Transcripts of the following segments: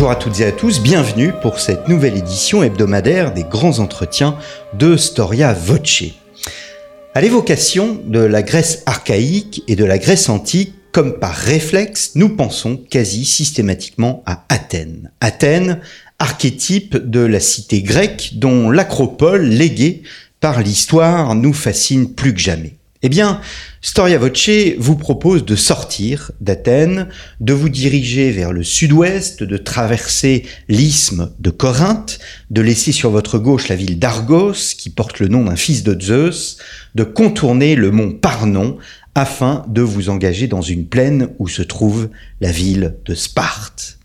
Bonjour à toutes et à tous, bienvenue pour cette nouvelle édition hebdomadaire des grands entretiens de Storia Voce. À l'évocation de la Grèce archaïque et de la Grèce antique, comme par réflexe, nous pensons quasi systématiquement à Athènes. Athènes, archétype de la cité grecque dont l'acropole léguée par l'histoire nous fascine plus que jamais. Eh bien, Storia Voce vous propose de sortir d'Athènes, de vous diriger vers le sud-ouest, de traverser l'isthme de Corinthe, de laisser sur votre gauche la ville d'Argos, qui porte le nom d'un fils de Zeus, de contourner le mont Parnon afin de vous engager dans une plaine où se trouve la ville de Sparte.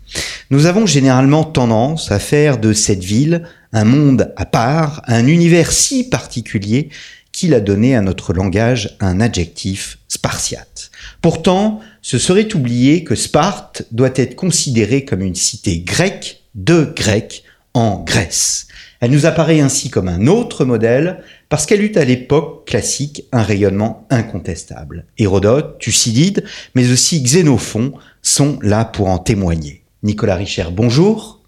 Nous avons généralement tendance à faire de cette ville un monde à part, un univers si particulier qu'il a donné à notre langage un adjectif spartiate. Pourtant, ce serait oublier que Sparte doit être considérée comme une cité grecque de Grecs en Grèce. Elle nous apparaît ainsi comme un autre modèle parce qu'elle eut à l'époque classique un rayonnement incontestable. Hérodote, Thucydide, mais aussi Xénophon sont là pour en témoigner. Nicolas Richer, bonjour.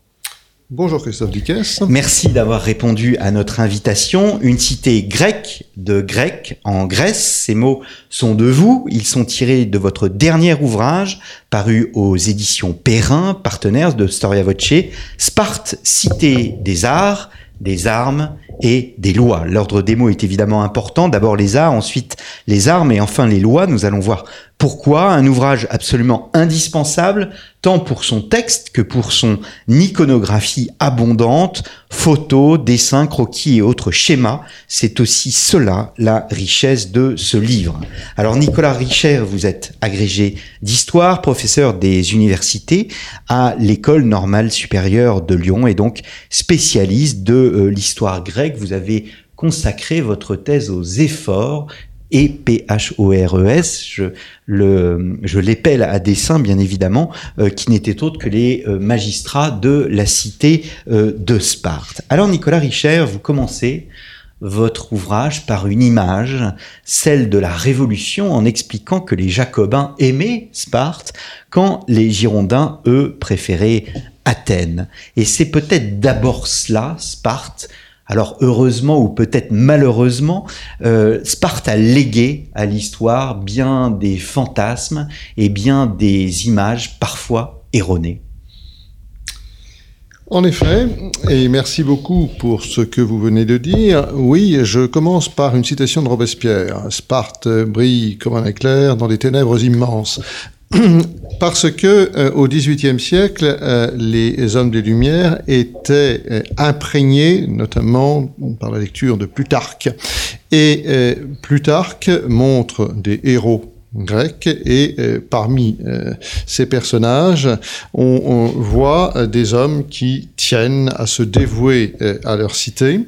Bonjour Christophe Duquesne. Merci d'avoir répondu à notre invitation. Une cité grecque de grec en Grèce. Ces mots sont de vous. Ils sont tirés de votre dernier ouvrage paru aux éditions Perrin, partenaires de Storia Voce, Sparte, cité des arts, des armes et des lois. L'ordre des mots est évidemment important. D'abord les arts, ensuite les armes et enfin les lois. Nous allons voir pourquoi un ouvrage absolument indispensable, tant pour son texte que pour son iconographie abondante, photos, dessins, croquis et autres schémas. C'est aussi cela la richesse de ce livre. Alors Nicolas Richer, vous êtes agrégé d'histoire, professeur des universités à l'école normale supérieure de Lyon et donc spécialiste de euh, l'histoire grecque. Vous avez consacré votre thèse aux efforts et P-H-O-R-E-S, je, le, je l'épelle à dessein bien évidemment, euh, qui n'étaient autres que les euh, magistrats de la cité euh, de Sparte. Alors Nicolas Richer, vous commencez votre ouvrage par une image, celle de la Révolution, en expliquant que les Jacobins aimaient Sparte quand les Girondins, eux, préféraient Athènes. Et c'est peut-être d'abord cela, Sparte, alors heureusement ou peut-être malheureusement, euh, Sparte a légué à l'histoire bien des fantasmes et bien des images parfois erronées. En effet, et merci beaucoup pour ce que vous venez de dire. Oui, je commence par une citation de Robespierre. Sparte brille comme un éclair dans des ténèbres immenses. Parce que euh, au XVIIIe siècle, euh, les hommes des Lumières étaient euh, imprégnés, notamment par la lecture de Plutarque. Et Plutarque montre des héros grecs et parmi ces personnages, on, on, voit des hommes qui tiennent à se dévouer à leur cité.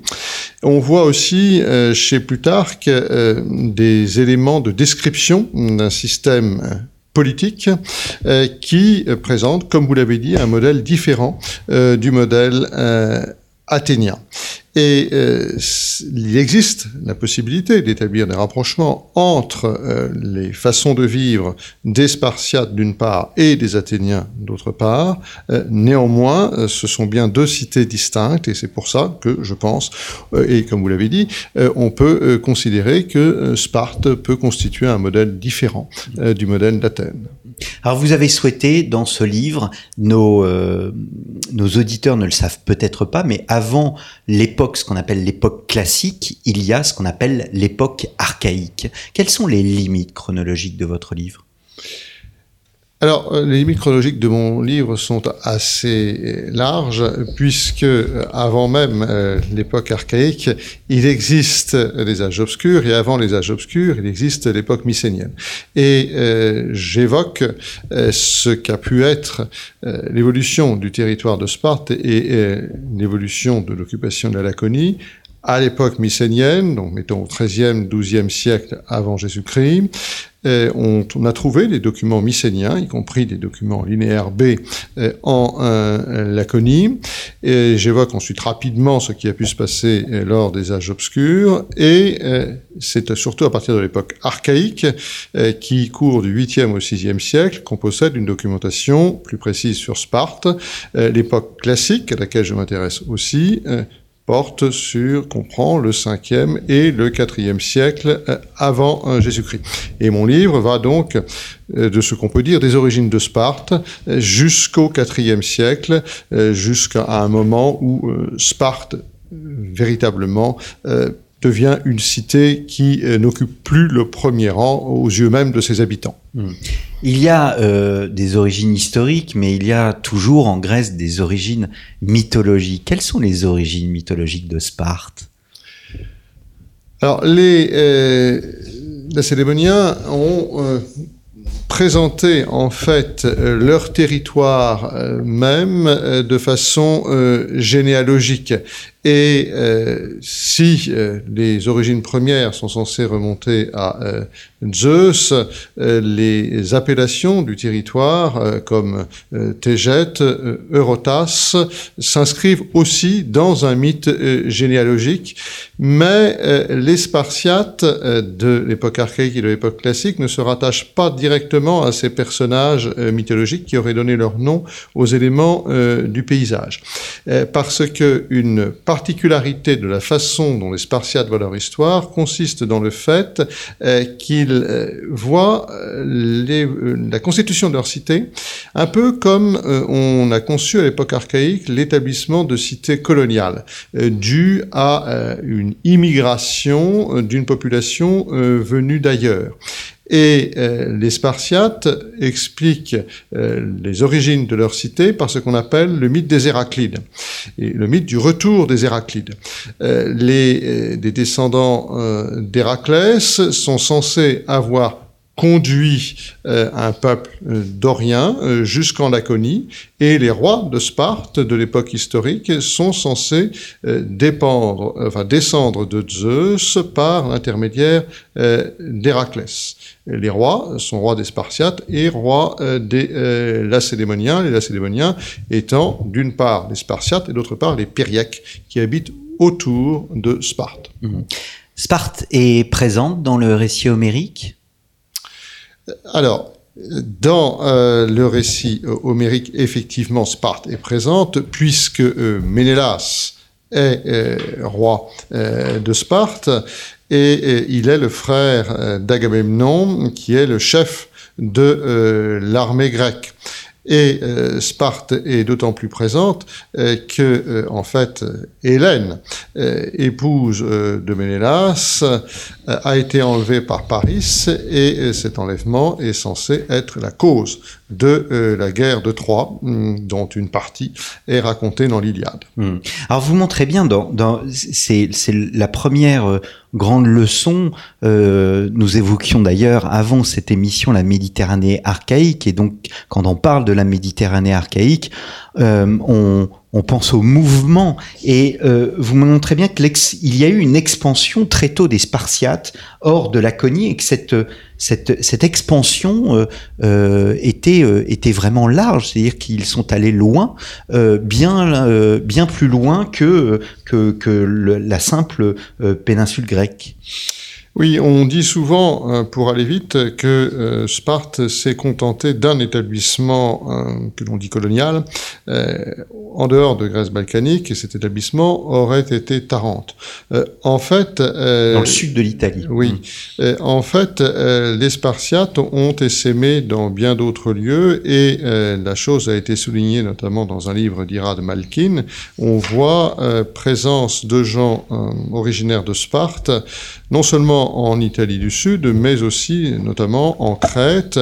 On voit aussi chez Plutarque des éléments de description d'un système politique euh, qui présente, comme vous l'avez dit, un modèle différent euh, du modèle euh, athénien. Et euh, il existe la possibilité d'établir des rapprochements entre euh, les façons de vivre des Spartiates d'une part et des Athéniens d'autre part. Euh, néanmoins, ce sont bien deux cités distinctes et c'est pour ça que je pense, et comme vous l'avez dit, on peut considérer que Sparte peut constituer un modèle différent du modèle d'Athènes. Alors vous avez souhaité dans ce livre, nos, nos auditeurs ne le savent peut-être pas, mais avant l'époque, ce qu'on appelle l'époque classique, il y a ce qu'on appelle l'époque archaïque. Quelles sont les limites chronologiques de votre livre? Alors, euh, les limites chronologiques de mon livre sont assez larges, puisque euh, avant même euh, l'époque archaïque, il existe les âges obscurs, et avant les âges obscurs, il existe l'époque mycénienne. Et j'évoque ce qu'a pu être l'évolution du territoire de Sparte et l'évolution de l'occupation de la Laconie à l'époque mycénienne, donc mettons au XIIIe, XIIe siècle avant Jésus-Christ, on, a trouvé des documents mycéniens, y compris des documents linéaires B en Laconie. Et j'évoque ensuite rapidement ce qui a pu se passer lors des âges obscurs. Et c'est surtout à partir de l'époque archaïque, qui court du 8e au 6e siècle, qu'on possède une documentation plus précise sur Sparte. L'époque classique, à laquelle je m'intéresse aussi, porte sur, comprend le 5e et le 4e siècle euh, avant euh, Jésus-Christ. Et mon livre va donc euh, de ce qu'on peut dire des origines de Sparte jusqu'au 4e siècle, jusqu'à un moment où Sparte véritablement devient une cité qui euh, n'occupe plus le premier rang aux yeux même de ses habitants. Hmm. Il y a euh, des origines historiques, mais il y a toujours en Grèce des origines mythologiques. Quelles sont les origines mythologiques de Sparte? Alors, les euh, Lacédémoniens ont euh, présenté en fait leur territoire même de façon généalogique. Et euh, si euh, les origines premières sont censées remonter à euh, Zeus, les appellations du territoire comme Tégète, Eurotas s'inscrivent aussi dans un mythe généalogique, mais les Spartiates de l'époque archaïque et de l'époque classique ne se rattachent pas directement à ces personnages mythologiques qui auraient donné leur nom aux éléments du paysage, parce que une particularité de la façon dont les Spartiates voient leur histoire consiste dans le fait euh, qu'ils euh, voient euh, la constitution de leur cité un peu comme on a conçu à l'époque archaïque l'établissement de cités coloniales, dû à une immigration d'une population venue d'ailleurs. Et euh, les Spartiates expliquent euh, les origines de leur cité par ce qu'on appelle le mythe des Héraclides, le mythe du retour des Héraclides. Euh, les, des descendants d'Héraclès sont censés avoir conduit euh, un peuple euh, dorien euh, jusqu'en Laconie, et les rois de Sparte de l'époque historique sont censés dépendre, descendre de Zeus par l'intermédiaire d'Héraclès. Les rois sont rois des Spartiates et rois des Lacédémoniens, les Lacédémoniens étant d'une part les Spartiates et d'autre part les Périaques qui habitent autour de Sparte. Mmh. Sparte est présente dans le récit homérique? Alors, dans euh, le récit homérique, effectivement, Sparte est présente, puisque euh, Ménélas est euh, roi de Sparte, et il est le frère d'Agamemnon, qui est le chef de l'armée grecque. Et euh, Sparte est d'autant plus présente euh, que, euh, en fait, Hélène, épouse de Ménélas, a été enlevée par Paris et cet enlèvement est censé être la cause de la guerre de Troie, hum, dont une partie est racontée dans l'Iliade. Hum. Alors vous montrez bien, dans c'est la première grande leçon. Euh, nous évoquions d'ailleurs avant cette émission la Méditerranée archaïque, et donc quand on parle de la Méditerranée archaïque, euh, on, on pense au mouvement. Et euh, vous me montrez bien qu'il y a eu une expansion très tôt des Spartiates hors de Laconie et que cette, cette, cette expansion euh, euh était, euh, était vraiment large, c'est-à-dire qu'ils sont allés loin, euh, bien, bien plus loin que, que, que la simple péninsule grecque. Oui, on dit souvent, euh, pour aller vite, que euh, Sparte s'est contenté d'un établissement euh, que l'on dit colonial en dehors de Grèce balkanique, et cet établissement aurait été Tarente. en fait, dans le sud de l'Italie. Oui. Mm. en fait, les Spartiates ont essaimé dans bien d'autres lieux, et la chose a été soulignée notamment dans un livre d'Irad Malkin. On voit présence de gens originaires de Sparte, non seulement en Italie du Sud, mais aussi notamment en Crète,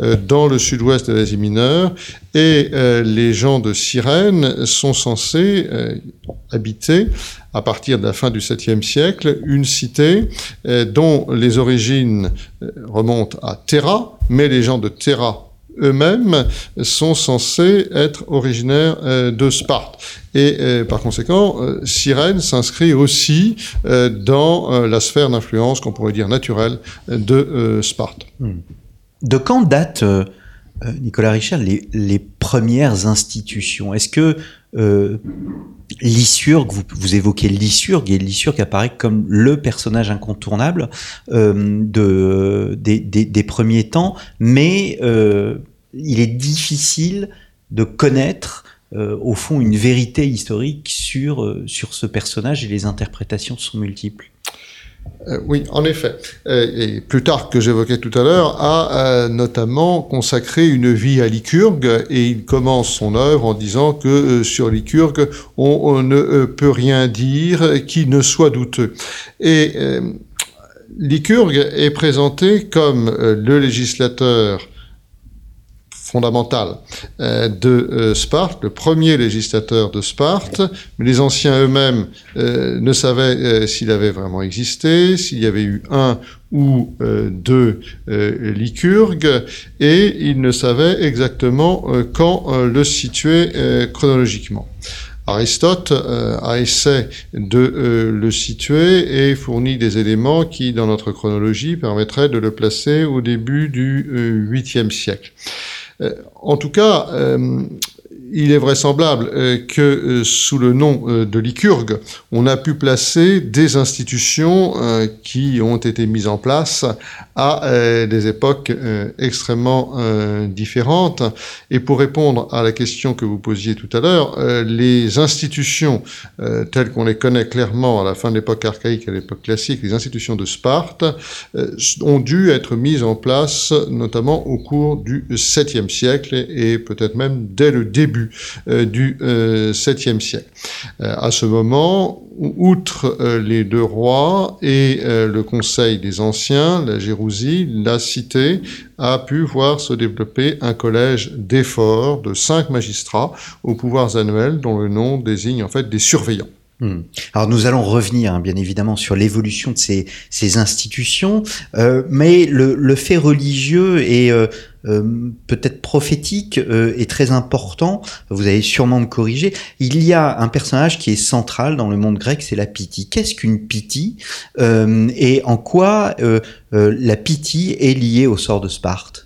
euh, dans le sud-ouest de l'Asie mineure. Et euh, les gens de Cyrène sont censés euh, habiter, à partir de la fin du 7e siècle, une cité dont les origines remontent à Terra, mais les gens de Terra eux-mêmes sont censés être originaires de Sparte. Et par conséquent, Cyrène s'inscrit aussi dans la sphère d'influence qu'on pourrait dire naturelle de Sparte. Hmm. De quand date euh, Nicolas Richard, les, premières institutions? Est-ce que euh, Lysurgue, vous, évoquez Lysurgue, et Lysurgue apparaît comme le personnage incontournable euh, de, des, premiers temps, mais euh, il est difficile de connaître au fond une vérité historique sur, sur ce personnage et les interprétations sont multiples. Euh, oui, en effet. Euh, et Plutarque, que j'évoquais tout à l'heure, a euh, notamment consacré une vie à Lycurgue et il commence son œuvre en disant que sur Lycurgue, on, ne peut rien dire qui ne soit douteux. Et Lycurgue est présenté comme le législateur fondamentale euh, de euh, Sparte, le premier législateur de Sparte, mais les anciens eux-mêmes euh, ne savaient s'il avait vraiment existé, s'il y avait eu un ou deux lycurgues, et ils ne savaient exactement quand le situer chronologiquement. Aristote a essayé de le situer et fournit des éléments qui, dans notre chronologie, permettraient de le placer au début du 8e siècle. Euh, en tout cas, euh, il est vraisemblable euh, que euh, sous le nom euh, de Lycurgue, on a pu placer des institutions qui ont été mises en place à des époques extrêmement différentes. Et pour répondre à la question que vous posiez tout à l'heure, les institutions telles qu'on les connaît clairement à la fin de l'époque archaïque et à l'époque classique, les institutions de Sparte, ont dû être mises en place notamment au cours du 7e siècle et peut-être même dès le début euh, du 7e euh, siècle. Euh, à ce moment, outre les deux rois et le conseil des anciens, la Gérousie, la cité a pu voir se développer un collège d'efforts de cinq magistrats aux pouvoirs annuels dont le nom désigne en fait des surveillants. Hmm. Alors nous allons revenir hein, bien évidemment sur l'évolution de ces, institutions, mais le, fait religieux euh, peut-être prophétique est très important. Vous allez sûrement me corriger. Il y a un personnage qui est central dans le monde grec, c'est la Pythie. Qu'est-ce qu'une Pythie et en quoi la Pythie est liée au sort de Sparte?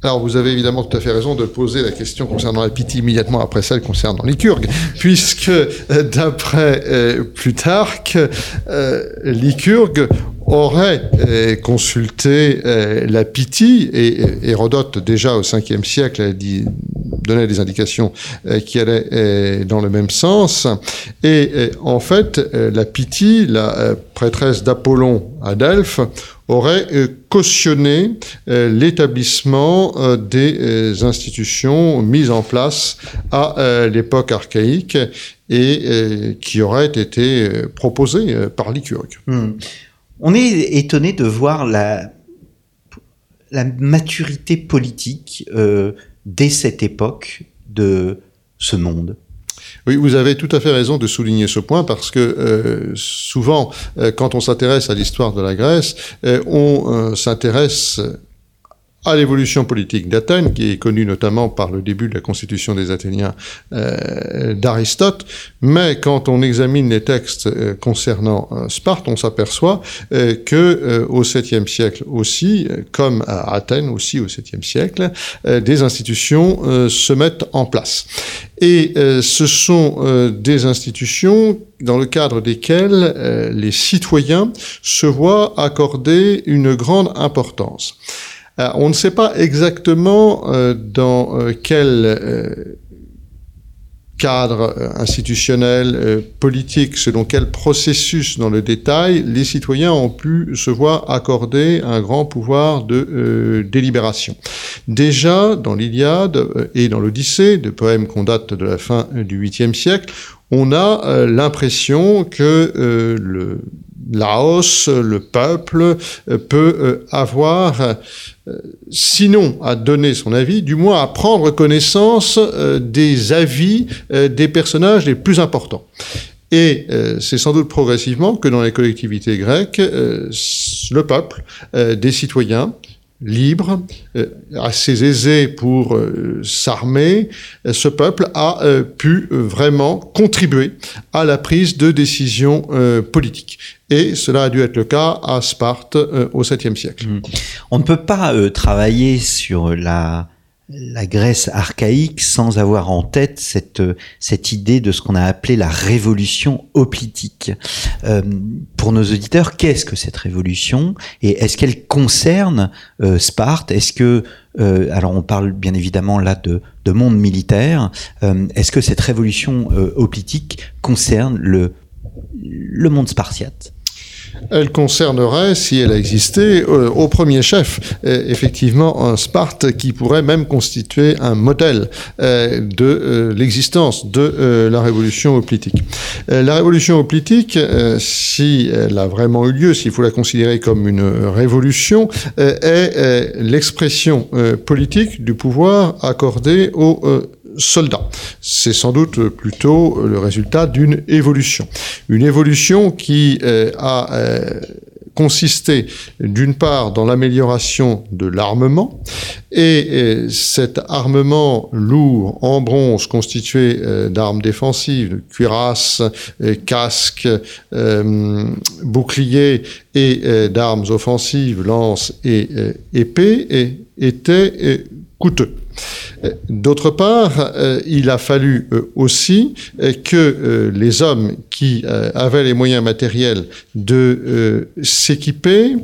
Alors, vous avez évidemment tout à fait raison de poser la question concernant la Pythie immédiatement après celle concernant Lycurgue, puisque euh, d'après euh, Plutarque, euh, Lycurgue aurait euh, consulté la Pythie, et Hérodote déjà au 5e siècle dit, donnait des indications qui allaient dans le même sens. Et en fait, la Pythie, la prêtresse d'Apollon à Delphes, aurait euh, cautionné euh, l'établissement euh, des institutions mises en place à l'époque archaïque et qui auraient été proposées par Lycurgue. Hmm. On est étonné de voir la, la maturité politique dès cette époque de ce monde. Oui, vous avez tout à fait raison de souligner ce point parce que euh, souvent, euh, quand on s'intéresse à l'histoire de la Grèce, euh, on s'intéresse à l'évolution politique d'Athènes, qui est connue notamment par le début de la constitution des Athéniens euh, d'Aristote, mais quand on examine les textes euh, concernant euh, Sparte, on s'aperçoit que au 7e siècle aussi, comme à Athènes aussi au 7e siècle, des institutions se mettent en place. Et ce sont des institutions dans le cadre desquelles les citoyens se voient accorder une grande importance. Euh, on ne sait pas exactement euh, dans euh, quel cadre institutionnel, politique, selon quel processus dans le détail, les citoyens ont pu se voir accorder un grand pouvoir de délibération. Déjà, dans l'Iliade et dans l'Odyssée, de poèmes qu'on date de la fin du 8e siècle, on a l'impression que le Laos, le peuple, peut avoir euh, sinon à donner son avis, du moins à prendre connaissance euh, des avis euh, des personnages les plus importants. Et c'est sans doute progressivement que dans les collectivités grecques, le peuple, des citoyens, libre, assez aisé pour s'armer, ce peuple a pu vraiment contribuer à la prise de décisions politiques. Et cela a dû être le cas à Sparte au 7e siècle. Mmh. On ne peut pas travailler sur la la Grèce archaïque sans avoir en tête cette, cette idée de ce qu'on a appelé la révolution hoplitique. Euh, pour nos auditeurs, qu'est-ce que cette révolution et est-ce qu'elle concerne euh, Sparte? Est-ce que, euh, alors on parle bien évidemment là de, de monde militaire, est-ce que cette révolution hoplitique concerne le, le monde spartiate? Elle concernerait, si elle existait, euh, au premier chef, euh, effectivement, un Sparte qui pourrait même constituer un modèle euh, de l'existence de la révolution hoplitique. la révolution hoplitique, si elle a vraiment eu lieu, s'il faut la considérer comme une révolution, est l'expression politique du pouvoir accordé aux soldats. C'est sans doute plutôt le résultat d'une évolution. Une évolution qui euh, a euh, consisté d'une part dans l'amélioration de l'armement, et euh, cet armement lourd en bronze constitué d'armes défensives, cuirasses, casques, boucliers et d'armes offensives, lances et épées, était coûteux. D'autre part, euh, il a fallu euh, aussi euh, que les hommes qui avaient les moyens matériels de s'équiper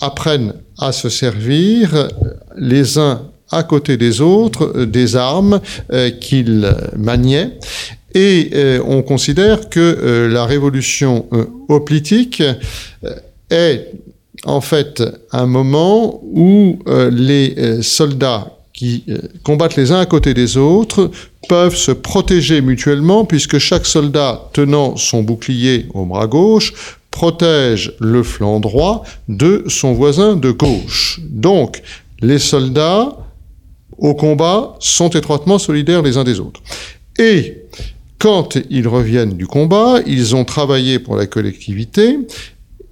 apprennent à se servir les uns à côté des autres des armes qu'ils maniaient. Et on considère que la révolution hoplitique est en fait un moment où les soldats qui euh, combattent les uns à côté des autres peuvent se protéger mutuellement puisque chaque soldat tenant son bouclier au bras gauche protège le flanc droit de son voisin de gauche. Donc, les soldats au combat sont étroitement solidaires les uns des autres. Et quand ils reviennent du combat, ils ont travaillé pour la collectivité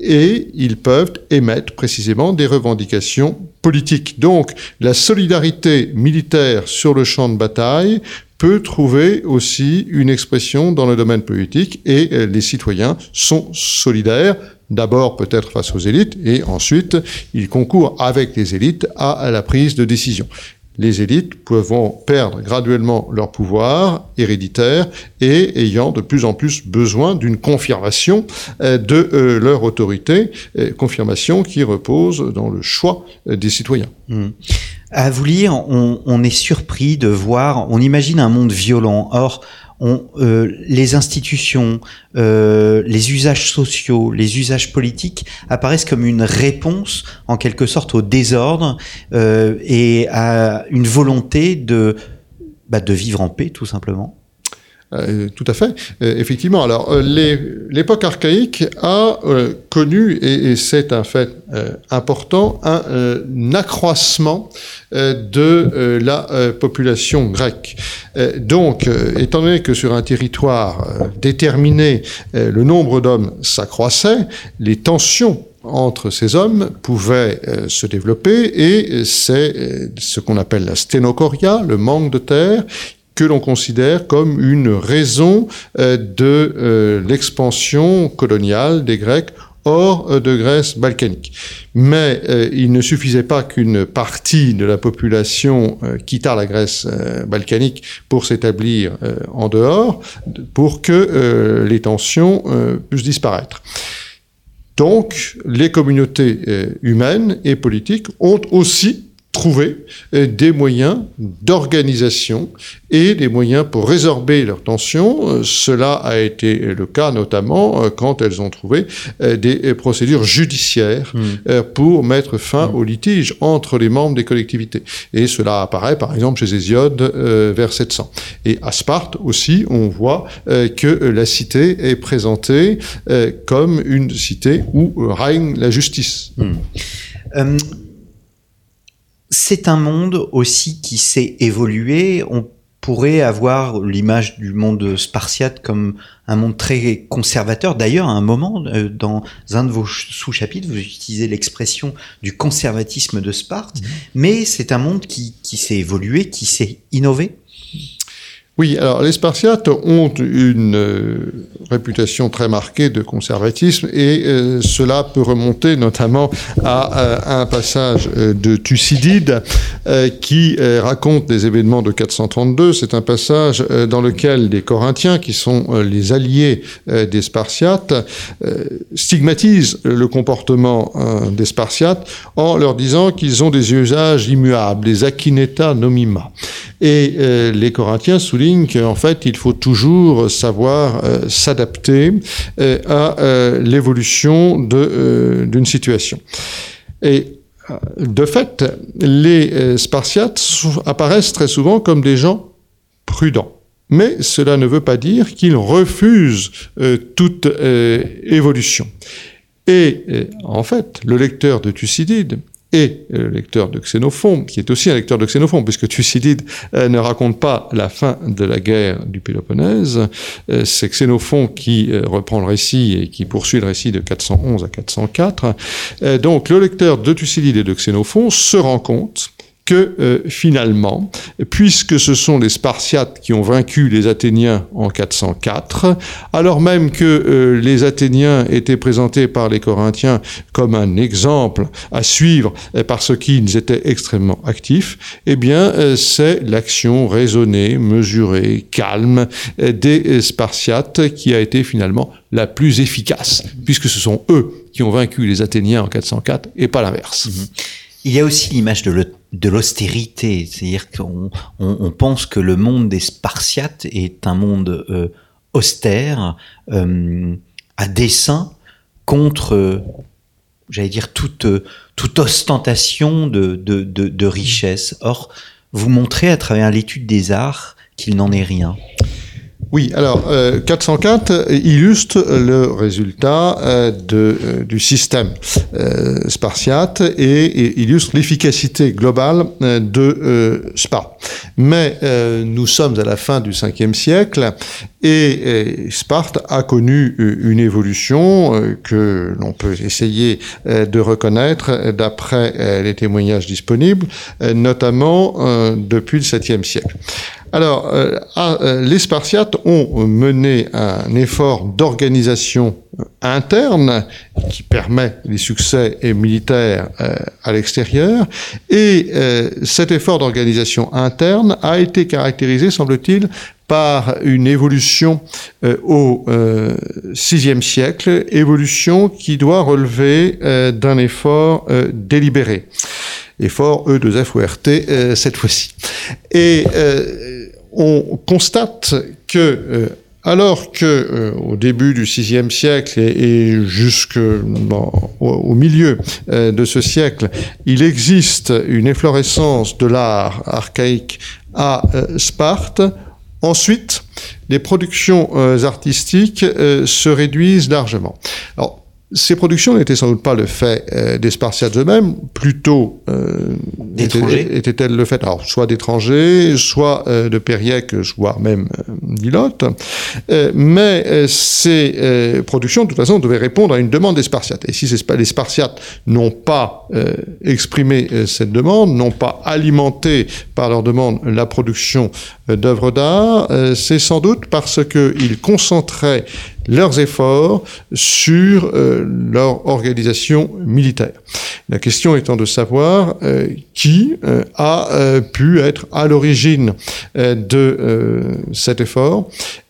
et ils peuvent émettre précisément des revendications politiques. Donc la solidarité militaire sur le champ de bataille peut trouver aussi une expression dans le domaine politique et euh, les citoyens sont solidaires d'abord peut-être face aux élites et ensuite ils concourent avec les élites à la prise de décision les élites pouvant perdre graduellement leur pouvoir héréditaire et ayant de plus en plus besoin d'une confirmation euh, de euh, leur autorité, euh, confirmation qui repose dans le choix des citoyens. Mmh. À vous lire, on, on, est surpris de voir, on imagine un monde violent. Or, euh, les institutions, euh, les usages sociaux, les usages politiques apparaissent comme une réponse en quelque sorte au désordre euh, et à une volonté bah, de vivre en paix tout simplement. Euh, tout à fait, euh, effectivement. Alors, euh, l'époque archaïque a connu, et, c'est un fait important, un, accroissement de la population grecque. donc, étant donné que sur un territoire déterminé, le nombre d'hommes s'accroissait, les tensions entre ces hommes pouvaient se développer et c'est ce qu'on appelle la sténocoria, le manque de terre, que l'on considère comme une raison euh, de euh, l'expansion coloniale des Grecs hors euh, de Grèce balkanique. Mais il ne suffisait pas qu'une partie de la population quittât la Grèce balkanique pour s'établir en dehors, pour que les tensions puissent disparaître. Donc, les communautés humaines et politiques ont aussi trouver euh, des moyens d'organisation et des moyens pour résorber leurs tensions. Euh, cela a été le cas notamment euh, quand elles ont trouvé des procédures judiciaires hmm. pour mettre fin hmm. aux litiges entre les membres des collectivités. Et cela apparaît par exemple chez Hésiode vers 700. Et à Sparte aussi, on voit que la cité est présentée comme une cité où règne la justice. Hmm c'est un monde aussi qui s'est évolué. On pourrait avoir l'image du monde spartiate comme un monde très conservateur. D'ailleurs, à un moment, euh, dans un de vos sous-chapitres, vous utilisez l'expression du conservatisme de Sparte, mmh. mais c'est un monde qui, qui s'est évolué, qui s'est innové. Oui, alors les Spartiates ont une euh, réputation très marquée de conservatisme et euh, cela peut remonter notamment à, euh, un passage de Thucydide qui raconte des événements de 432. C'est un passage dans lequel les Corinthiens, qui sont les alliés des Spartiates, stigmatisent le comportement des Spartiates en leur disant qu'ils ont des usages immuables, des akineta nomima. Et les Corinthiens soulignent qu'en fait, il faut toujours savoir euh, s'adapter euh, à euh, l'évolution d'une situation. Et de fait, les Spartiates apparaissent très souvent comme des gens prudents. Mais cela ne veut pas dire qu'ils refusent toute évolution. Et en fait, le lecteur de Thucydide et le lecteur de Xénophon, qui est aussi un lecteur de Xénophon, puisque Thucydide euh, ne raconte pas la fin de la guerre du Péloponnèse, euh, c'est Xénophon qui euh, reprend le récit et qui poursuit le récit de 411 à 404. donc le lecteur de Thucydide et de Xénophon se rend compte que euh, finalement, puisque ce sont les Spartiates qui ont vaincu les Athéniens en 404, alors même que euh, les Athéniens étaient présentés par les Corinthiens comme un exemple à suivre euh, parce qu'ils étaient extrêmement actifs, eh bien c'est l'action raisonnée, mesurée, calme des Spartiates qui a été finalement la plus efficace, puisque ce sont eux qui ont vaincu les Athéniens en 404 et pas l'inverse. Mhm. Il y a aussi l'image de l'austérité, c'est-à-dire qu'on on, pense que le monde des Spartiates est un monde euh, austère, euh, à dessein, contre, j'allais dire, toute, ostentation de richesse. Or, vous montrez à travers l'étude des arts qu'il n'en est rien. Oui, alors 404 euh, illustre le résultat euh, euh, du système spartiate et, illustre l'efficacité globale de Sparte. Mais nous sommes à la fin du 5e siècle et Sparte a connu une évolution que l'on peut essayer de reconnaître d'après les témoignages disponibles, notamment depuis le 7e siècle. Alors, euh, ah, euh, les Spartiates ont mené un effort d'organisation interne qui permet les succès militaires euh, à l'extérieur, et cet effort d'organisation interne a été caractérisé, semble-t-il, par une évolution au VIe siècle, évolution qui doit relever d'un effort délibéré. Effort E2F cette fois-ci. Et on constate que euh, alors que euh, au début du VIe siècle et, jusque au, milieu euh, de ce siècle, il existe une efflorescence de l'art archaïque à Sparte, ensuite les productions artistiques se réduisent largement. Ces productions n'étaient sans doute pas le fait euh, des Spartiates eux-mêmes, plutôt euh, étaient-elles le fait alors, soit d'étrangers, soit euh, de Périèques, voire même euh, d'Ilotes. mais ces productions, de toute façon, devaient répondre à une demande des Spartiates. Et si les Spartiates n'ont pas exprimé cette demande, n'ont pas alimenté par leur demande la production d'œuvres d'art, c'est sans doute parce qu'ils concentraient leurs efforts sur euh, leur organisation militaire. La question étant de savoir euh, qui euh, a pu être à l'origine de cet effort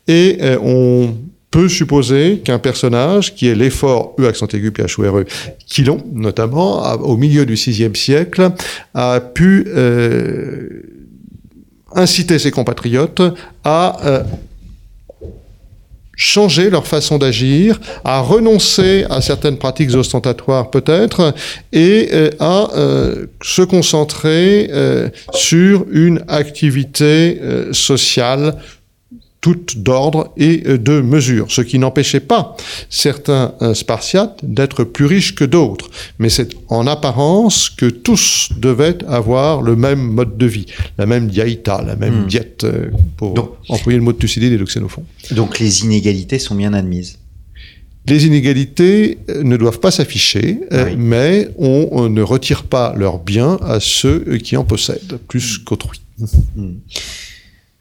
et on peut supposer qu'un personnage qui est l'effort E accent aigu PH ou RE, Quilon notamment, au milieu du VIe siècle, a pu inciter ses compatriotes à changer leur façon d'agir, à renoncer à certaines pratiques ostentatoires peut-être, et euh, à euh, se concentrer euh, sur une activité sociale toutes d'ordre et de mesure, ce qui n'empêchait pas certains Spartiates d'être plus riches que d'autres. Mais c'est en apparence que tous devaient avoir le même mode de vie, la même diaïta, la même hmm. diète, pour employer le mot de Thucydide et de Xénophon. Donc les inégalités sont bien admises les inégalités euh, ne doivent pas s'afficher, euh, mais on, ne retire pas leurs biens à ceux qui en possèdent, plus qu'autrui. Hmm.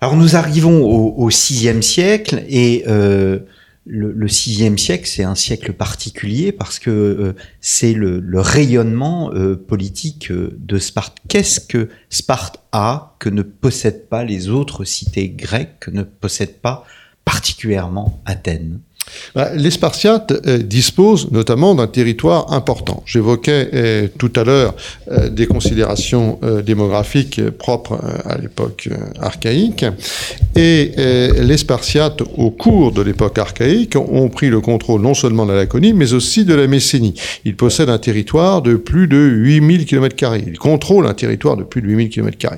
Alors nous arrivons au, VIe siècle et euh, le, VIe siècle, c'est un siècle particulier parce que c'est le, rayonnement politique de Sparte. Qu'est-ce que Sparte a que ne possèdent pas les autres cités grecques, que ne possède pas particulièrement Athènes? Les Spartiates euh, disposent notamment d'un territoire important. J'évoquais euh, tout à l'heure euh, des considérations démographiques propres à l'époque archaïque. Et les Spartiates, au cours de l'époque archaïque, ont pris le contrôle non seulement de la Laconie, mais aussi de la Messénie. Ils possèdent un territoire de plus de 8000 km. Ils contrôlent un territoire de plus de 8000 km.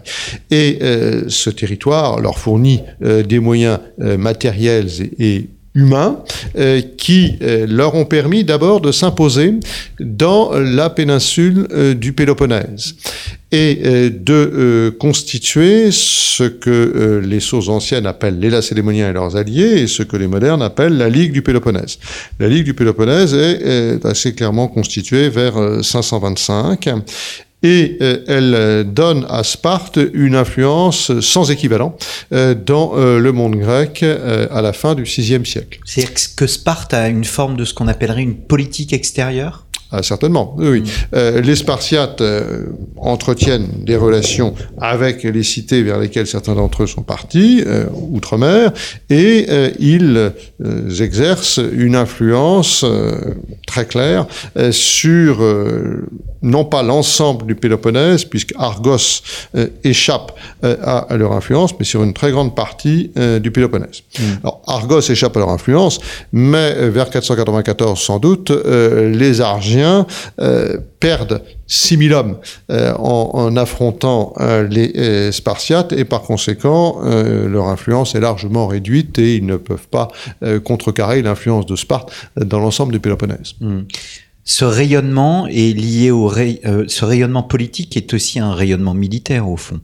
Et ce territoire leur fournit des moyens matériels et humains euh, qui euh, leur ont permis d'abord de s'imposer dans la péninsule euh, du Péloponnèse et de constituer ce que les sources anciennes appellent les Lacédémoniens et leurs alliés et ce que les modernes appellent la Ligue du Péloponnèse. La Ligue du Péloponnèse est, assez clairement constituée vers 525 et euh, elle euh, donne à Sparte une influence sans équivalent euh, dans le monde grec à la fin du VIe siècle. C'est que Sparte a une forme de ce qu'on appellerait une politique extérieure? Ah, certainement, oui. Mm. les Spartiates entretiennent des relations avec les cités vers lesquelles certains d'entre eux sont partis, outre-mer, et ils exercent une influence très claire sur non pas l'ensemble du Péloponnèse, puisque Argos euh, échappe euh, à, leur influence, mais sur une très grande partie euh, du Péloponnèse. Mm. Alors Argos échappe à leur influence, mais vers 494 sans doute, les Argiens perdent 6000 hommes en, en, affrontant les Spartiates, et par conséquent, leur influence est largement réduite et ils ne peuvent pas contrecarrer l'influence de Sparte dans l'ensemble du Péloponnèse. Mm ce rayonnement est lié au euh, ce rayonnement politique est aussi un rayonnement militaire au fond.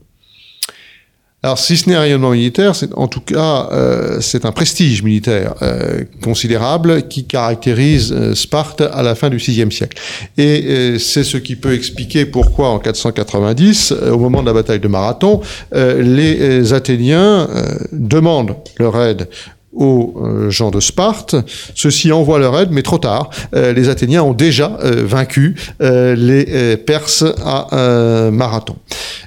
Alors, si ce n'est un rayonnement militaire, en tout cas euh, c'est un prestige militaire euh, considérable qui caractérise Sparte à la fin du VIe siècle. Et c'est ce qui peut expliquer pourquoi en 490, au moment de la bataille de Marathon, les Athéniens demandent leur aide aux euh, gens de Sparte. Ceux-ci envoient leur aide, mais trop tard. Euh, les Athéniens ont déjà euh, vaincu les Perses à Marathon.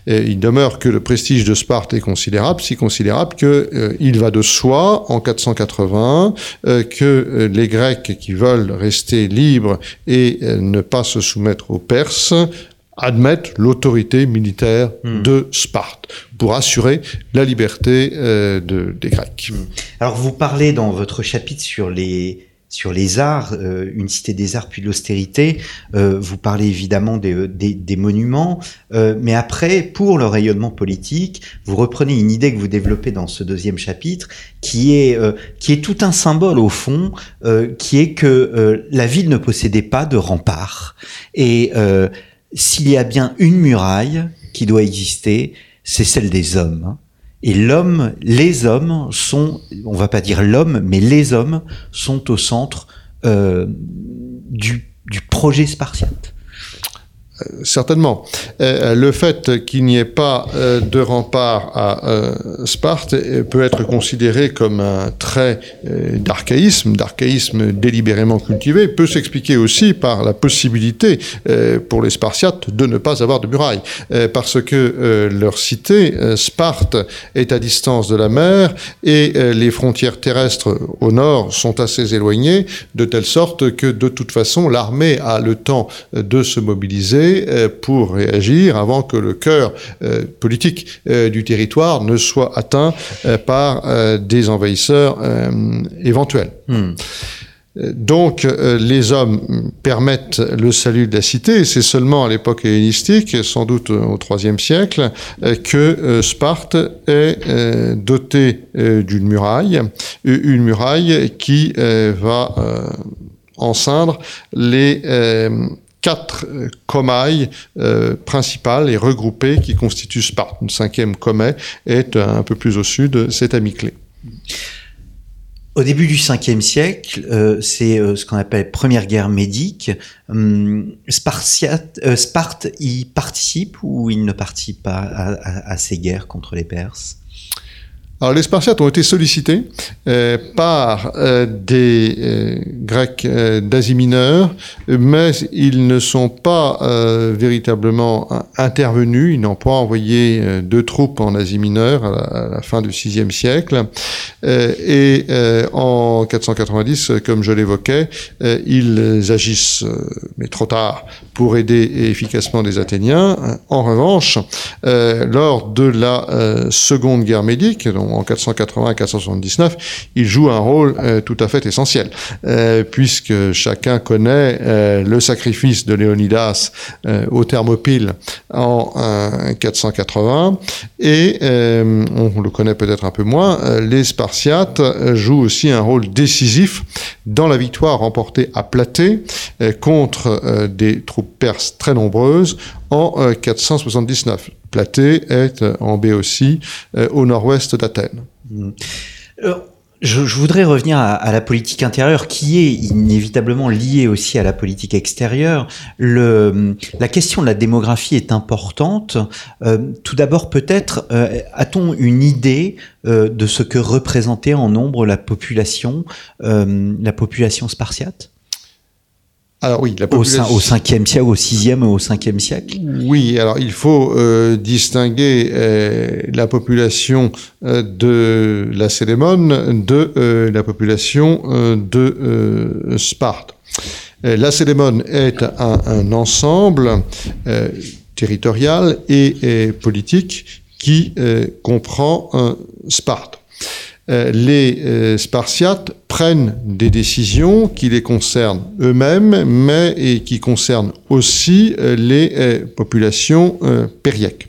Il demeure que le prestige de Sparte est considérable, si considérable que il va de soi en 480 que les Grecs qui veulent rester libres et ne pas se soumettre aux Perses admettent l'autorité militaire hmm. de Sparte pour assurer la liberté euh, de, des Grecs. Hmm. Alors vous parlez dans votre chapitre sur les sur les arts, euh, une cité des arts puis l'austérité, euh, vous parlez évidemment des, des, des monuments, euh, mais après, pour le rayonnement politique, vous reprenez une idée que vous développez dans ce deuxième chapitre, qui est, euh, qui est tout un symbole au fond, qui est que la ville ne possédait pas de remparts. Et s'il y a bien une muraille qui doit exister, c'est celle des hommes. Et l'homme, les hommes sont, on va pas dire l'homme, mais les hommes sont au centre euh, du projet spartiate. Euh, certainement. Euh, le fait qu'il n'y ait pas euh, de rempart à Sparte peut être considéré comme un trait d'archaïsme, d'archaïsme délibérément cultivé, peut s'expliquer aussi par la possibilité pour les Spartiates de ne pas avoir de muraille, parce que leur cité, Sparte, est à distance de la mer et les frontières terrestres au nord sont assez éloignées, de telle sorte que de toute façon l'armée a le temps de se mobiliser euh, pour réagir avant que le cœur euh, politique euh, du territoire ne soit atteint par des envahisseurs éventuels. Hmm. Donc, les hommes permettent le salut de la cité. C'est seulement à l'époque hellénistique, sans doute au IIIe siècle, que Sparte est dotée d'une muraille, une muraille qui va enceindre les quatre euh, comailles euh, principales et regroupées qui constituent Sparte. Une cinquième commet est un peu plus au sud, c'est à. Au début du 5e siècle, euh, c'est ce qu'on appelle première guerre médique. Hum, Sparte y participe ou il ne participe pas à ces guerres contre les Perses? Alors les Spartiates ont été sollicités euh, par euh, des euh, Grecs d'Asie mineure, mais ils ne sont pas véritablement intervenus, ils n'ont pas envoyé de troupes en Asie mineure à la, fin du VIe siècle. et en 490, comme je l'évoquais, ils agissent, mais trop tard, pour aider efficacement les Athéniens. En revanche, lors de la Seconde Guerre médique, en 480-479, il joue un rôle euh, tout à fait essentiel, euh, puisque chacun connaît euh, le sacrifice de Léonidas au Thermopyle en 480, et on le connaît peut-être un peu moins, les Spartiates jouent aussi un rôle décisif dans la victoire remportée à Platée contre des troupes perses très nombreuses en 479. Platée est en Béotie, euh, au nord-ouest d'Athènes. Hmm. Je, voudrais revenir à, la politique intérieure qui est inévitablement liée aussi à la politique extérieure. Le, la question de la démographie est importante. Euh, tout d'abord, peut-être, euh, a-t-on une idée de ce que représentait en nombre la population, la population spartiate? Alors oui, la population... au, 5e siècle, au 6e ou au 5e siècle Oui, alors il faut euh, distinguer euh, la population euh, de la Célémone de la population de Sparte. la Célémone est un, un ensemble territorial et, et, politique qui comprend Sparte. Euh, les euh, Spartiates prennent des décisions qui les concernent eux-mêmes, mais qui concernent aussi euh, les populations périèques.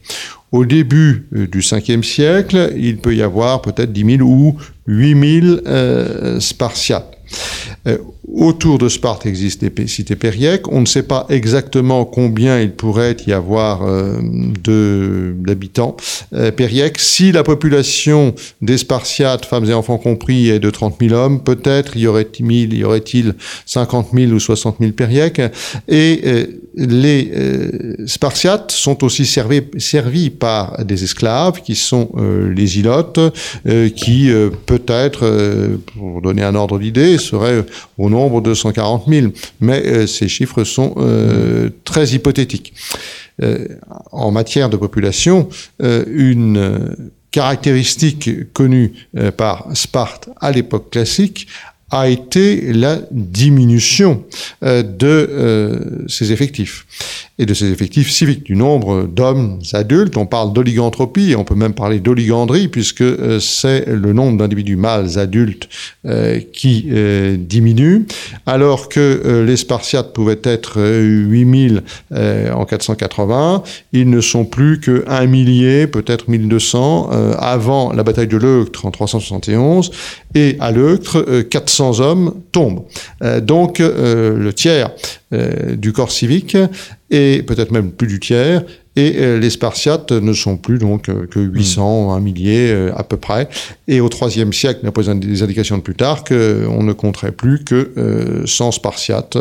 Au début du 5e siècle, il peut y avoir peut-être 10 000 ou 8 000 Spartiates. Euh, autour de Sparte existent des cités périèques. On ne sait pas exactement combien il pourrait y avoir euh, d'habitants euh, périèques. Si la population des Spartiates, femmes et enfants compris, est de 30 000 hommes, peut-être y aurait-il aurait 50 000 ou 60 000 périèques. Et euh, les Spartiates sont aussi servis, servis par des esclaves qui sont les ilotes, qui peut-être, pour donner un ordre d'idée, seraient au nombre de 140 000. Mais euh, ces chiffres sont euh, très hypothétiques. Euh, en matière de population, une caractéristique connue par Sparte à l'époque classique a été la diminution de ses effectifs et de ses effectifs civiques, du nombre d'hommes adultes. On parle d'oliganthropie, on peut même parler d'oligandrie, puisque euh, c'est le nombre d'individus mâles adultes euh, qui euh, diminue, alors que les Spartiates pouvaient être 8000 en 480, ils ne sont plus que un millier, peut-être 1200, avant la bataille de Leuctre en 371, et à Leuctre, 400 hommes tombent. donc le tiers du corps civique et peut-être même plus du tiers, et euh, les Spartiates ne sont plus donc euh, que 800, hmm. un millier euh, à peu près. Et au IIIe siècle, on a des indications de plus tard qu'on ne compterait plus que 100 Spartiates,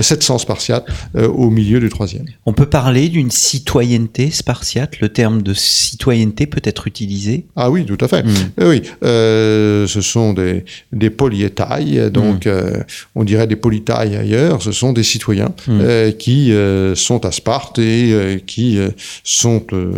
700 Spartiates au milieu du IIIe. On peut parler d'une citoyenneté spartiate? Le terme de citoyenneté peut être utilisé? Ah oui, tout à fait. Hmm. Oui, ce sont des, des donc hmm. on dirait des politailles ailleurs. Ce sont des citoyens qui sont à Sparte et qui euh, sont, euh,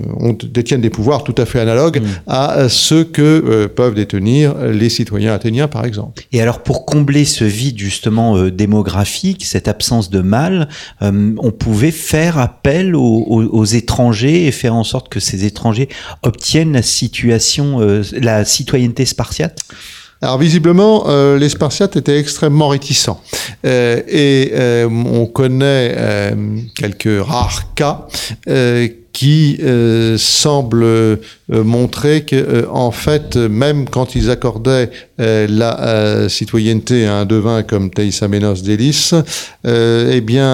détiennent des pouvoirs tout à fait analogues mm. à ceux que euh, peuvent détenir les citoyens athéniens, par exemple. Et alors, pour combler ce vide justement démographique, cette absence de mal, on pouvait faire appel aux, étrangers et faire en sorte que ces étrangers obtiennent la situation, la citoyenneté spartiate? Alors visiblement, euh, les Spartiates étaient extrêmement réticents. Euh, et euh, on connaît euh, quelques rares cas qui euh, semblent euh, montrer que, euh, en fait, même quand ils accordaient euh, la euh, citoyenneté à un devin comme Menos d'Hélice, eh bien,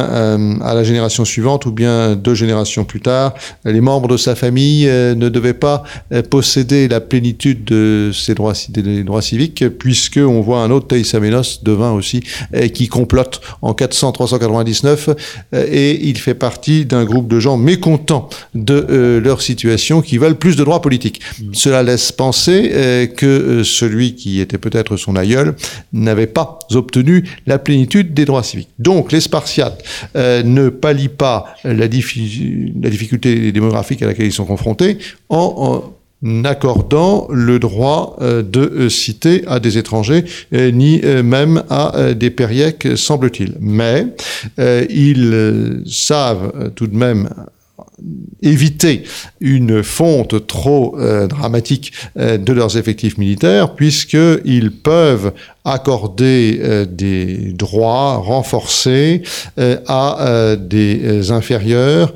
à la génération suivante ou bien deux générations plus tard, les membres de sa famille ne devaient pas posséder la plénitude de ses droits, des droits civiques, puisque on voit un autre Menos devin aussi qui complote en 400-399 euh, et il fait partie d'un groupe de gens mécontents de euh, leur situation qui veulent plus de droits politiques. Cela laisse penser euh, que euh, celui qui était peut-être son aïeul n'avait pas obtenu la plénitude des droits civiques. Donc les Spartiates euh, ne pallient pas la, diffi- la difficulté démographique à laquelle ils sont confrontés en, en accordant le droit euh, de citer à des étrangers, euh, ni euh, même à euh, des périèques, semble-t-il. Mais euh, ils euh, savent euh, tout de même éviter une fonte trop euh, dramatique euh, de leurs effectifs militaires, puisqu'ils peuvent accorder euh, des droits renforcés euh, à euh, des inférieurs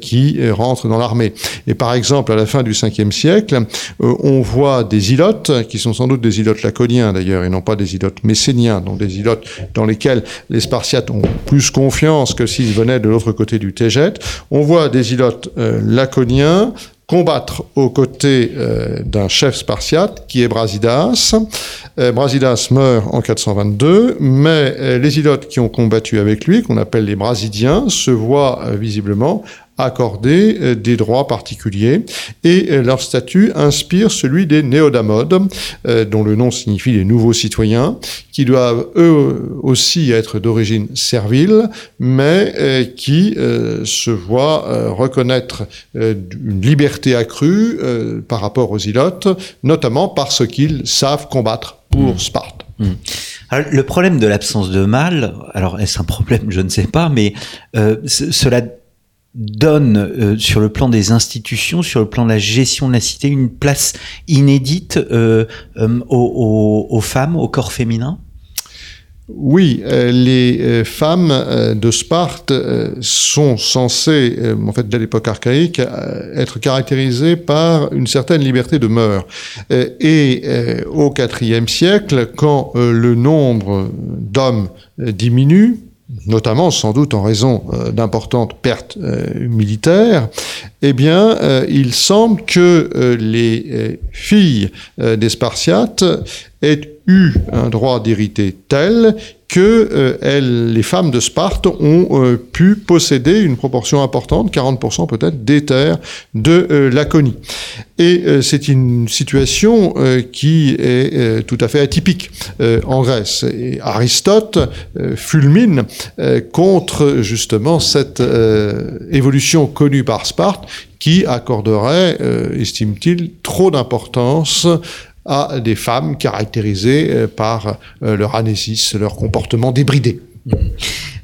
qui rentrent dans l'armée. Et par exemple, à la fin du 5e siècle, on voit des ilotes, qui sont sans doute des ilotes laconiens d'ailleurs, et non pas des ilotes messéniens, donc des ilotes dans lesquels les Spartiates ont plus confiance que s'ils venaient de l'autre côté du Tégète. On voit des ilotes laconiens combattre aux côtés euh, d'un chef spartiate qui est Brasidas. Euh, Brasidas meurt en 422, mais euh, les ilotes qui ont combattu avec lui, qu'on appelle les Brasidiens, se voient visiblement accorder euh, des droits particuliers. Et euh, leur statut inspire celui des néodamodes, euh, dont le nom signifie les nouveaux citoyens, qui doivent eux aussi être d'origine servile, mais qui se voient reconnaître une liberté accrue par rapport aux ilotes, notamment parce qu'ils savent combattre pour Sparte. Alors, le problème de l'absence de mâle, alors est-ce un problème, je ne sais pas, mais euh, ce- cela donne euh, sur le plan des institutions, sur le plan de la gestion de la cité, une place inédite euh, euh, aux, aux- femmes, au corps féminin? Oui, les femmes de Sparte sont censées, en fait, dès l'époque archaïque, être caractérisées par une certaine liberté de mœurs. Et au IVe siècle, quand le nombre d'hommes diminue, notamment sans doute en raison euh, d'importantes pertes euh, militaires, eh bien, euh, il semble que les filles des Spartiates aient eu un droit d'hériter tel que euh, elles, les femmes de Sparte ont euh, pu posséder une proportion importante, 40% peut-être, des terres de euh, Laconie. Et euh, c'est une situation euh, qui est tout à fait atypique en Grèce. Et Aristote fulmine contre justement cette évolution connue par Sparte qui accorderait, estime-t-il, trop d'importance à des femmes caractérisées euh, par euh, leur anésis, leur comportement débridé.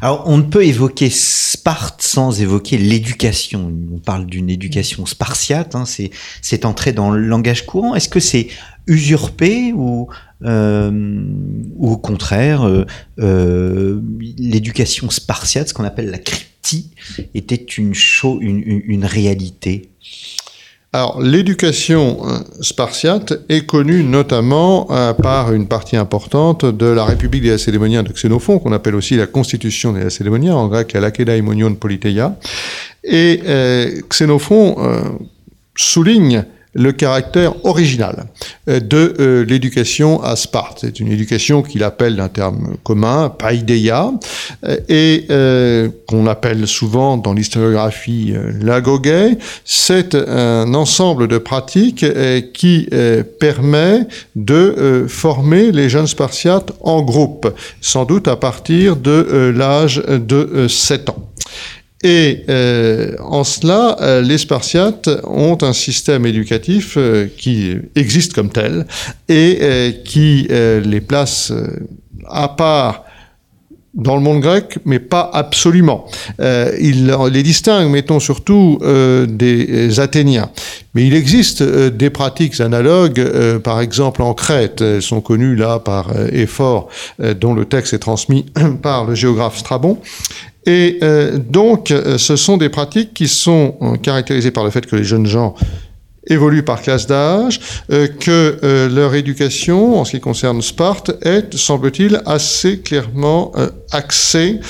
Alors, on ne peut évoquer Sparte sans évoquer l'éducation. On parle d'une éducation spartiate, hein, c'est, entré dans le langage courant. Est-ce que c'est usurpé ou, euh, au contraire, l'éducation spartiate, ce qu'on appelle la cryptie, était une réalité? Alors, l'éducation euh, spartiate est connue notamment euh, par une partie importante de la République des Lacédémoniens de Xénophon, qu'on appelle aussi la Constitution des Lacédémoniens, en grec la Lakedaimonion Politeia. Et euh, Xénophon euh, souligne le caractère original euh, de euh, l'éducation à Sparte. C'est une éducation qu'il appelle d'un terme commun, paideia, euh, et qu'on appelle souvent dans l'historiographie l'agogé. C'est un ensemble de pratiques qui permet de former les jeunes Spartiates en groupe, sans doute à partir de l'âge de euh, 7 ans. Et euh, en cela, euh, les Spartiates ont un système éducatif euh, qui existe comme tel et qui les place à part dans le monde grec, mais pas absolument. Il les distingue, mettons surtout des Athéniens. Mais il existe des pratiques analogues, par exemple en Crète, elles sont connues là par euh, Éphore, dont le texte est transmis par le géographe Strabon. Et donc, ce sont des pratiques qui sont caractérisées par le fait que les jeunes gens évoluent par classe d'âge, euh, que euh, leur éducation, en ce qui concerne Sparte, est, semble-t-il, assez clairement euh, axée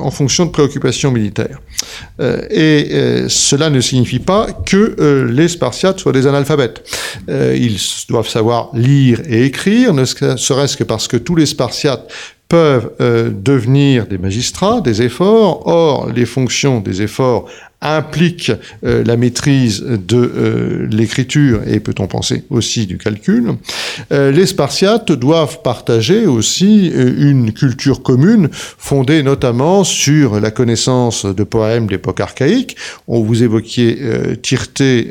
en fonction de préoccupations militaires. et cela ne signifie pas que les Spartiates soient des analphabètes. ils doivent savoir lire et écrire, ne serait-ce que parce que tous les Spartiates peuvent devenir des magistrats, des efforts. Or, les fonctions des efforts implique euh, la maîtrise de euh, l'écriture et peut-on penser aussi du calcul. Euh, les Spartiates doivent partager aussi une culture commune fondée notamment sur la connaissance de poèmes d'époque archaïque. On vous évoquiez Tirté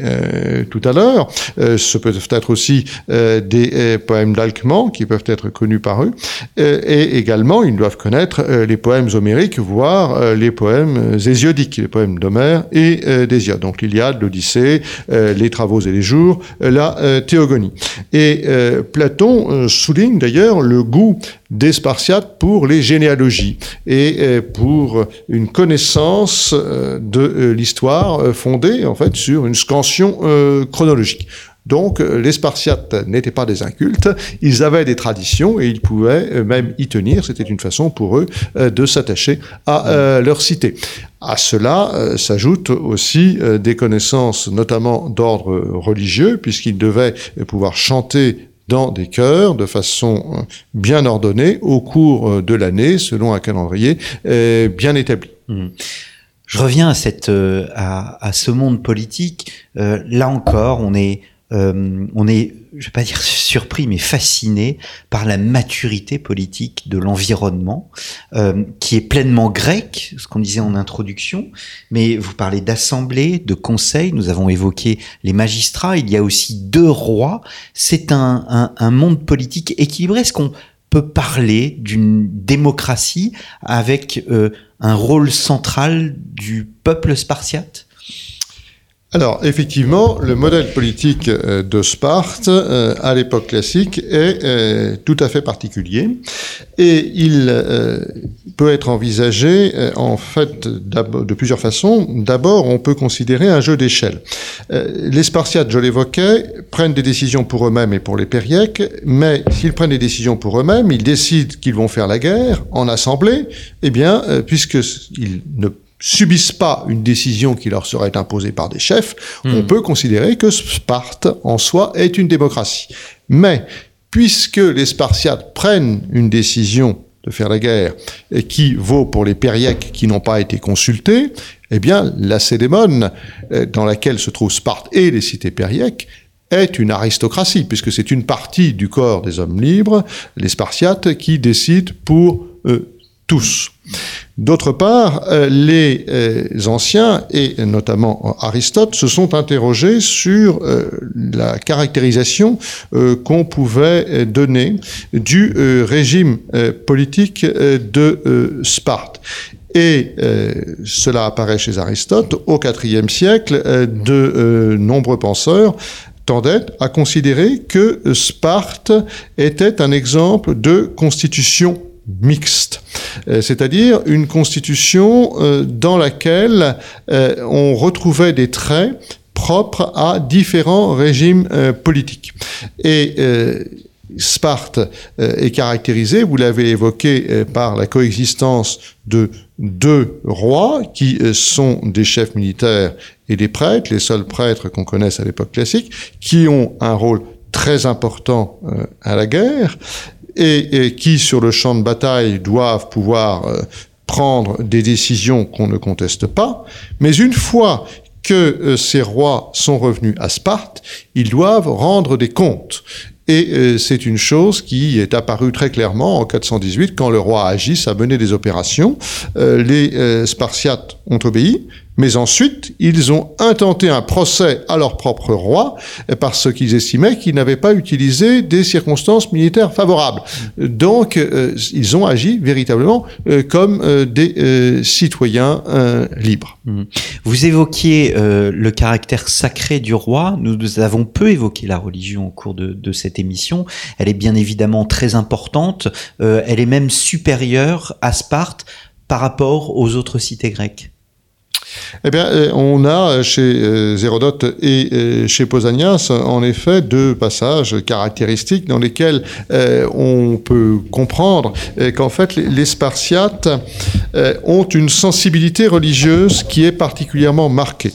tout à l'heure. ce peuvent être aussi des poèmes d'Alcman qui peuvent être connus par eux. et également, ils doivent connaître les poèmes homériques, voire les poèmes hésiodiques, les poèmes d'Homère et euh, d'Hésiode. Donc l'Iliade, l'Odyssée, euh, les Travaux et les Jours, euh, la Théogonie. Et Platon souligne d'ailleurs le goût des Spartiates pour les généalogies et pour une connaissance de l'histoire fondée en fait sur une scansion chronologique. Donc les Spartiates n'étaient pas des incultes, ils avaient des traditions et ils pouvaient même y tenir. C'était une façon pour eux de s'attacher à leur cité. À cela euh, s'ajoutent aussi euh, des connaissances, notamment d'ordre religieux, puisqu'ils devaient pouvoir chanter dans des chœurs de façon euh, bien ordonnée au cours de l'année, selon un calendrier bien établi. Mmh. Je reviens à, cette, à ce monde politique. là encore, on est euh, on est, je vais pas dire surpris, mais fasciné par la maturité politique de l'environnement, euh, qui est pleinement grec, ce qu'on disait en introduction. Mais vous parlez d'assemblée, de conseil. Nous avons évoqué les magistrats. Il y a aussi deux rois. C'est un, monde politique équilibré. Est-ce qu'on peut parler d'une démocratie avec euh, un rôle central du peuple spartiate? Alors, effectivement, le modèle politique euh, de Sparte euh, à l'époque classique est euh, tout à fait particulier et il peut être envisagé en fait de plusieurs façons. D'abord, on peut considérer un jeu d'échelle. Les Spartiates, je l'évoquais, prennent des décisions pour eux-mêmes et pour les Périèques, mais s'ils prennent des décisions pour eux-mêmes, ils décident qu'ils vont faire la guerre en assemblée, eh bien, puisqu'ils ne subissent pas une décision qui leur serait imposée par des chefs, on hmm. peut considérer que Sparte en soi est une démocratie. Mais puisque les Spartiates prennent une décision de faire la guerre et qui vaut pour les Périèques qui n'ont pas été consultés, eh bien la Cédémone, euh, dans laquelle se trouvent Sparte et les cités périèques, est une aristocratie, puisque c'est une partie du corps des hommes libres, les Spartiates, qui décident pour eux tous. D'autre part, euh, les euh, anciens, et notamment Aristote, se sont interrogés sur euh, la caractérisation qu'on pouvait donner du régime politique de Sparte. Et cela apparaît chez Aristote au IVe siècle. de nombreux penseurs tendaient à considérer que Sparte était un exemple de constitution mixte, euh, c'est-à-dire une constitution euh, dans laquelle euh, on retrouvait des traits propres à différents régimes politiques. Et Sparte est caractérisée, vous l'avez évoqué, par la coexistence de deux rois qui sont des chefs militaires et des prêtres, les seuls prêtres qu'on connaisse à l'époque classique, qui ont un rôle très important à la guerre et, qui, sur le champ de bataille, doivent pouvoir euh, prendre des décisions qu'on ne conteste pas, mais une fois que euh, ces rois sont revenus à Sparte, ils doivent rendre des comptes. Et euh, c'est une chose qui est apparue très clairement en 418 quand le roi Agis a mené des opérations. les Spartiates ont obéi, Mais ensuite, ils ont intenté un procès à leur propre roi parce qu'ils estimaient qu'ils n'avaient pas utilisé des circonstances militaires favorables. Donc, euh, ils ont agi véritablement euh, comme euh, des citoyens libres. Mmh. Vous évoquiez le caractère sacré du roi. Nous avons peu évoqué la religion au cours de, de cette émission. Elle est bien évidemment très importante. elle est même supérieure à Sparte par rapport aux autres cités grecques. Eh bien, euh, on a euh, chez euh, Hérodote et chez Pausanias, en effet, deux passages caractéristiques dans lesquels on peut comprendre qu'en fait, les Spartiates ont une sensibilité religieuse qui est particulièrement marquée.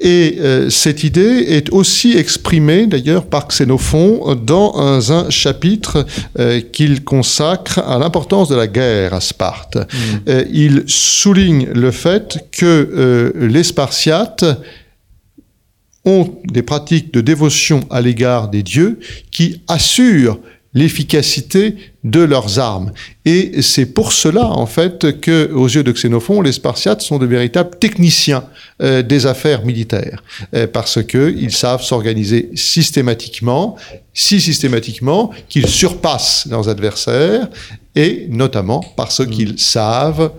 Et cette idée est aussi exprimée d'ailleurs par Xénophon dans un, chapitre qu'il consacre à l'importance de la guerre à Sparte. Mmh. il souligne le fait que les Spartiates ont des pratiques de dévotion à l'égard des dieux qui assurent l'efficacité de leurs armes. Et c'est pour cela, en fait, que, aux yeux de Xénophon, les Spartiates sont de véritables techniciens euh, des affaires militaires, euh, parce qu'ils savent s'organiser systématiquement, si systématiquement qu'ils surpassent leurs adversaires, et notamment parce qu'ils savent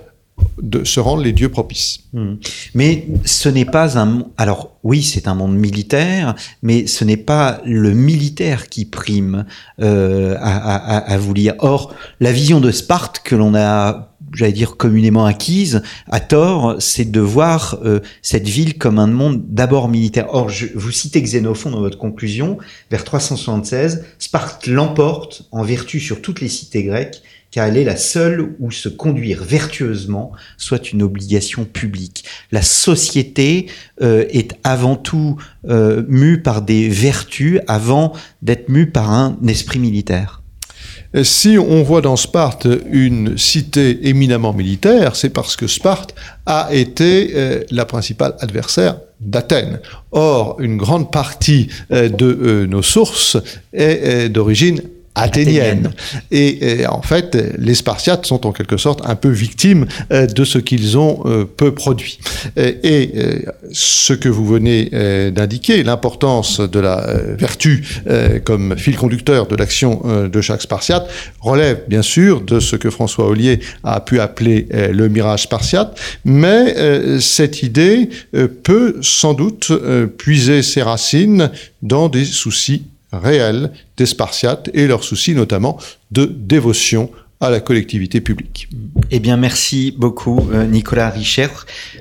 de se rendre les dieux propices. Hmm. Mais ce n'est pas un... Alors oui, c'est un monde militaire, mais ce n'est pas le militaire qui prime euh, à, vous lire. Or, la vision de Sparte que l'on a j'allais dire communément acquise, à tort, c'est de voir euh, cette ville comme un monde d'abord militaire. Or, je, vous citez Xénophon dans votre conclusion, vers 376, Sparte l'emporte en vertu sur toutes les cités grecques car elle est la seule où se conduire vertueusement soit une obligation publique. La société euh, est avant tout euh, mue par des vertus avant d'être mue par un esprit militaire. Si on voit dans Sparte une cité éminemment militaire, c'est parce que Sparte a été euh, la principale adversaire d'Athènes. Or, une grande partie de nos sources est d'origine athénienne. Et, en fait, les Spartiates sont en quelque sorte un peu victimes euh, de ce qu'ils ont euh, peu produit. Et, euh, ce que vous venez d'indiquer, l'importance de la vertu comme fil conducteur de l'action de chaque Spartiate, relève bien sûr de ce que François Ollier a pu appeler le mirage spartiate, mais cette idée peut sans doute puiser ses racines dans des soucis réels des Spartiates et leur souci notamment de dévotion à la collectivité publique. Eh bien, merci beaucoup, euh, Nicolas Richer,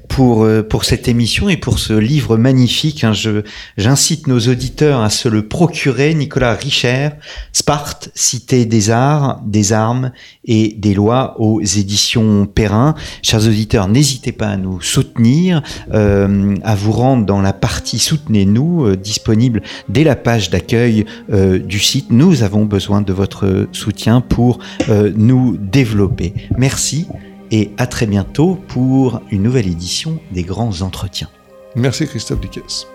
pour, euh, pour cette émission et pour ce livre magnifique. Hein. Je, j'incite nos auditeurs à se le procurer. Nicolas Richer, Sparte, Cité des arts, des armes et des lois aux éditions Perrin. Chers auditeurs, n'hésitez pas à nous soutenir, euh, à vous rendre dans la partie Soutenez-nous, disponible dès la page d'accueil du site. Nous avons besoin de votre soutien pour nous développer. Merci et à très bientôt pour une nouvelle édition des grands entretiens. Merci Christophe Dickès.